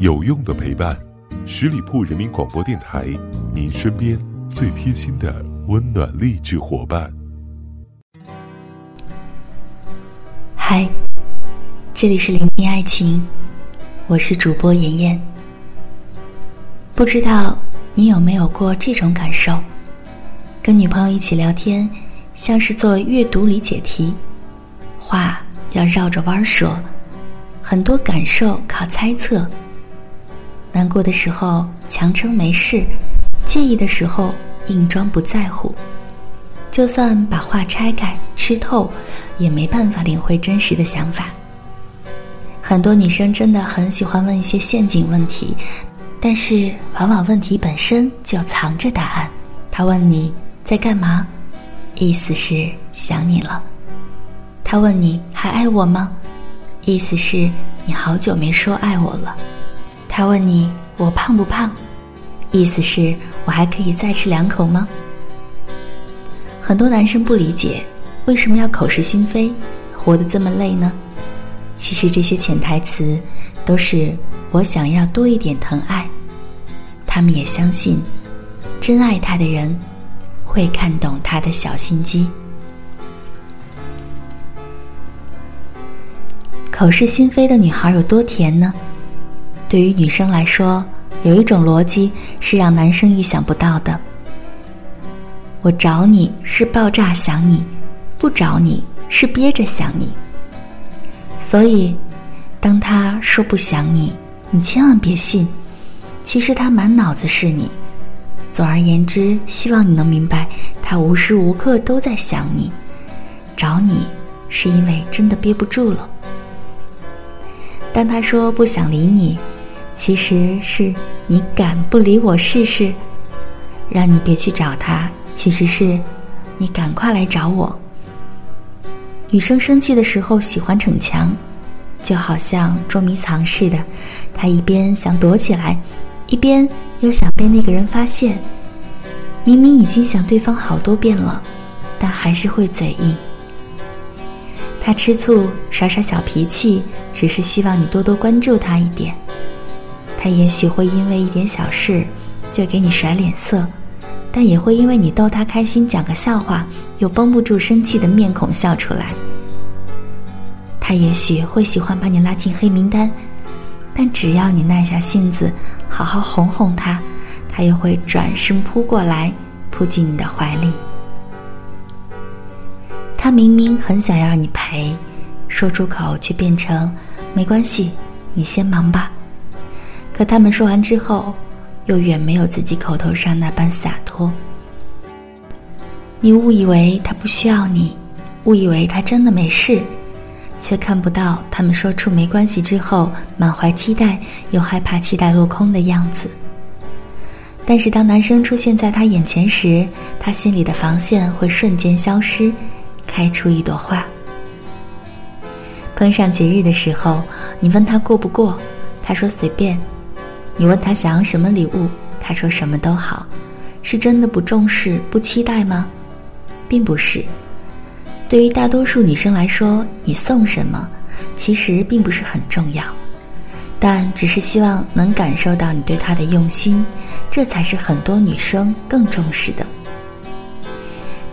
有用的陪伴，十里铺人民广播电台，您身边最贴心的温暖励志伙伴。嗨，这里是聆听爱情，我是主播妍妍。不知道你有没有过这种感受？跟女朋友一起聊天，像是做阅读理解题，话要绕着弯说，很多感受靠猜测。难过的时候强撑没事，介意的时候硬装不在乎。就算把话拆开吃透，也没办法领会真实的想法。很多女生真的很喜欢问一些陷阱问题，但是往往问题本身就藏着答案。她问你在干嘛，意思是想你了；她问你还爱我吗，意思是你好久没说爱我了。他问你我胖不胖，意思是我还可以再吃两口吗？很多男生不理解为什么要口是心非，活得这么累呢？其实这些潜台词都是我想要多一点疼爱。他们也相信，真爱他的人会看懂他的小心机。口是心非的女孩有多甜呢？对于女生来说，有一种逻辑是让男生意想不到的。我找你是爆炸想你，不找你是憋着想你。所以，当他说不想你，你千万别信，其实他满脑子是你。总而言之，希望你能明白，他无时无刻都在想你。找你是因为真的憋不住了。当他说不想理你。其实是你敢不理我试试，让你别去找他。其实是，你赶快来找我。女生生气的时候喜欢逞强，就好像捉迷藏似的，她一边想躲起来，一边又想被那个人发现。明明已经想对方好多遍了，但还是会嘴硬。她吃醋耍耍小脾气，只是希望你多多关注她一点。他也许会因为一点小事就给你甩脸色，但也会因为你逗他开心讲个笑话，又绷不住生气的面孔笑出来。他也许会喜欢把你拉进黑名单，但只要你耐下性子，好好哄哄他，他又会转身扑过来，扑进你的怀里。他明明很想要你陪，说出口却变成没关系，你先忙吧。可他们说完之后，又远没有自己口头上那般洒脱。你误以为他不需要你，误以为他真的没事，却看不到他们说出没关系之后，满怀期待又害怕期待落空的样子。但是当男生出现在他眼前时，他心里的防线会瞬间消失，开出一朵花。碰上节日的时候，你问他过不过，他说随便。你问他想要什么礼物，他说什么都好，是真的不重视、不期待吗？并不是。对于大多数女生来说，你送什么其实并不是很重要，但只是希望能感受到你对她的用心，这才是很多女生更重视的。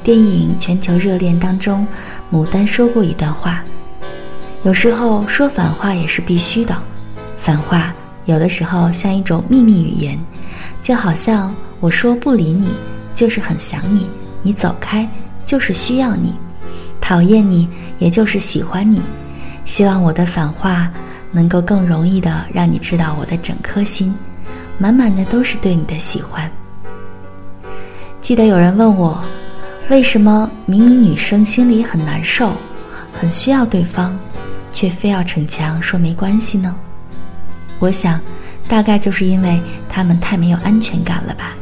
电影《全球热恋》当中，牡丹说过一段话：有时候说反话也是必须的，反话。有的时候像一种秘密语言，就好像我说不理你，就是很想你；你走开，就是需要你；讨厌你，也就是喜欢你。希望我的反话能够更容易的让你知道我的整颗心，满满的都是对你的喜欢。记得有人问我，为什么明明女生心里很难受，很需要对方，却非要逞强说没关系呢？我想，大概就是因为他们太没有安全感了吧。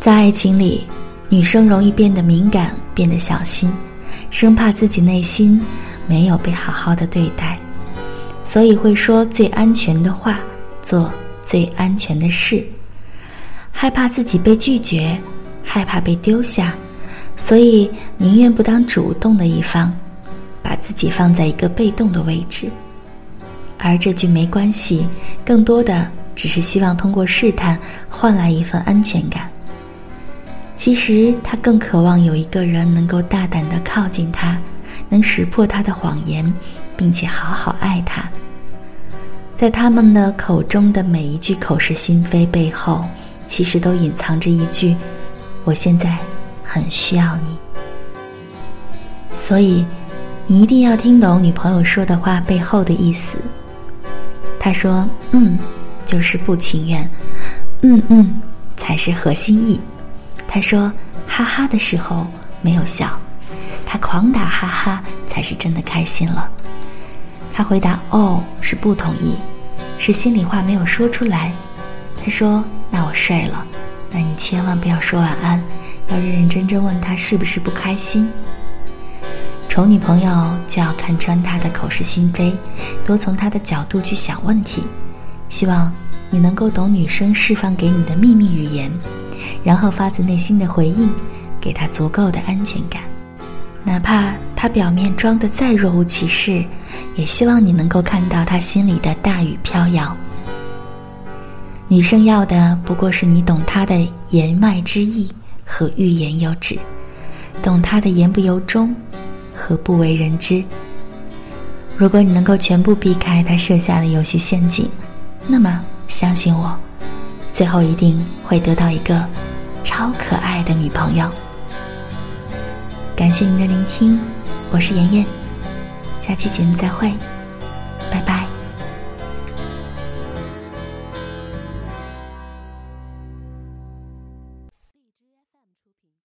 在爱情里，女生容易变得敏感，变得小心，生怕自己内心没有被好好的对待，所以会说最安全的话，做最安全的事，害怕自己被拒绝，害怕被丢下，所以宁愿不当主动的一方，把自己放在一个被动的位置。而这句没关系，更多的只是希望通过试探换来一份安全感。其实他更渴望有一个人能够大胆地靠近他，能识破他的谎言，并且好好爱他。在他们的口中的每一句口是心非背后，其实都隐藏着一句：“我现在很需要你。”所以，你一定要听懂女朋友说的话背后的意思。他说：“嗯，就是不情愿。”“嗯嗯，才是核心意。”他说：“哈哈”的时候没有笑，他狂打哈哈才是真的开心了。他回答：“哦，是不同意。”是心里话没有说出来，他说：“那我睡了，那你千万不要说晚安，要认认真真问他是不是不开心。”丑女朋友就要看穿他的口是心非，多从他的角度去想问题，希望你能够懂女生释放给你的秘密语言，然后发自内心的回应，给他足够的安全感，哪怕他表面装的再若无其事。也希望你能够看到他心里的大雨飘摇。女生要的不过是你懂她的言外之意和欲言又止，懂她的言不由衷和不为人知。如果你能够全部避开他设下的游戏陷阱，那么相信我，最后一定会得到一个超可爱的女朋友。感谢您的聆听，我是妍妍。下期节目再会。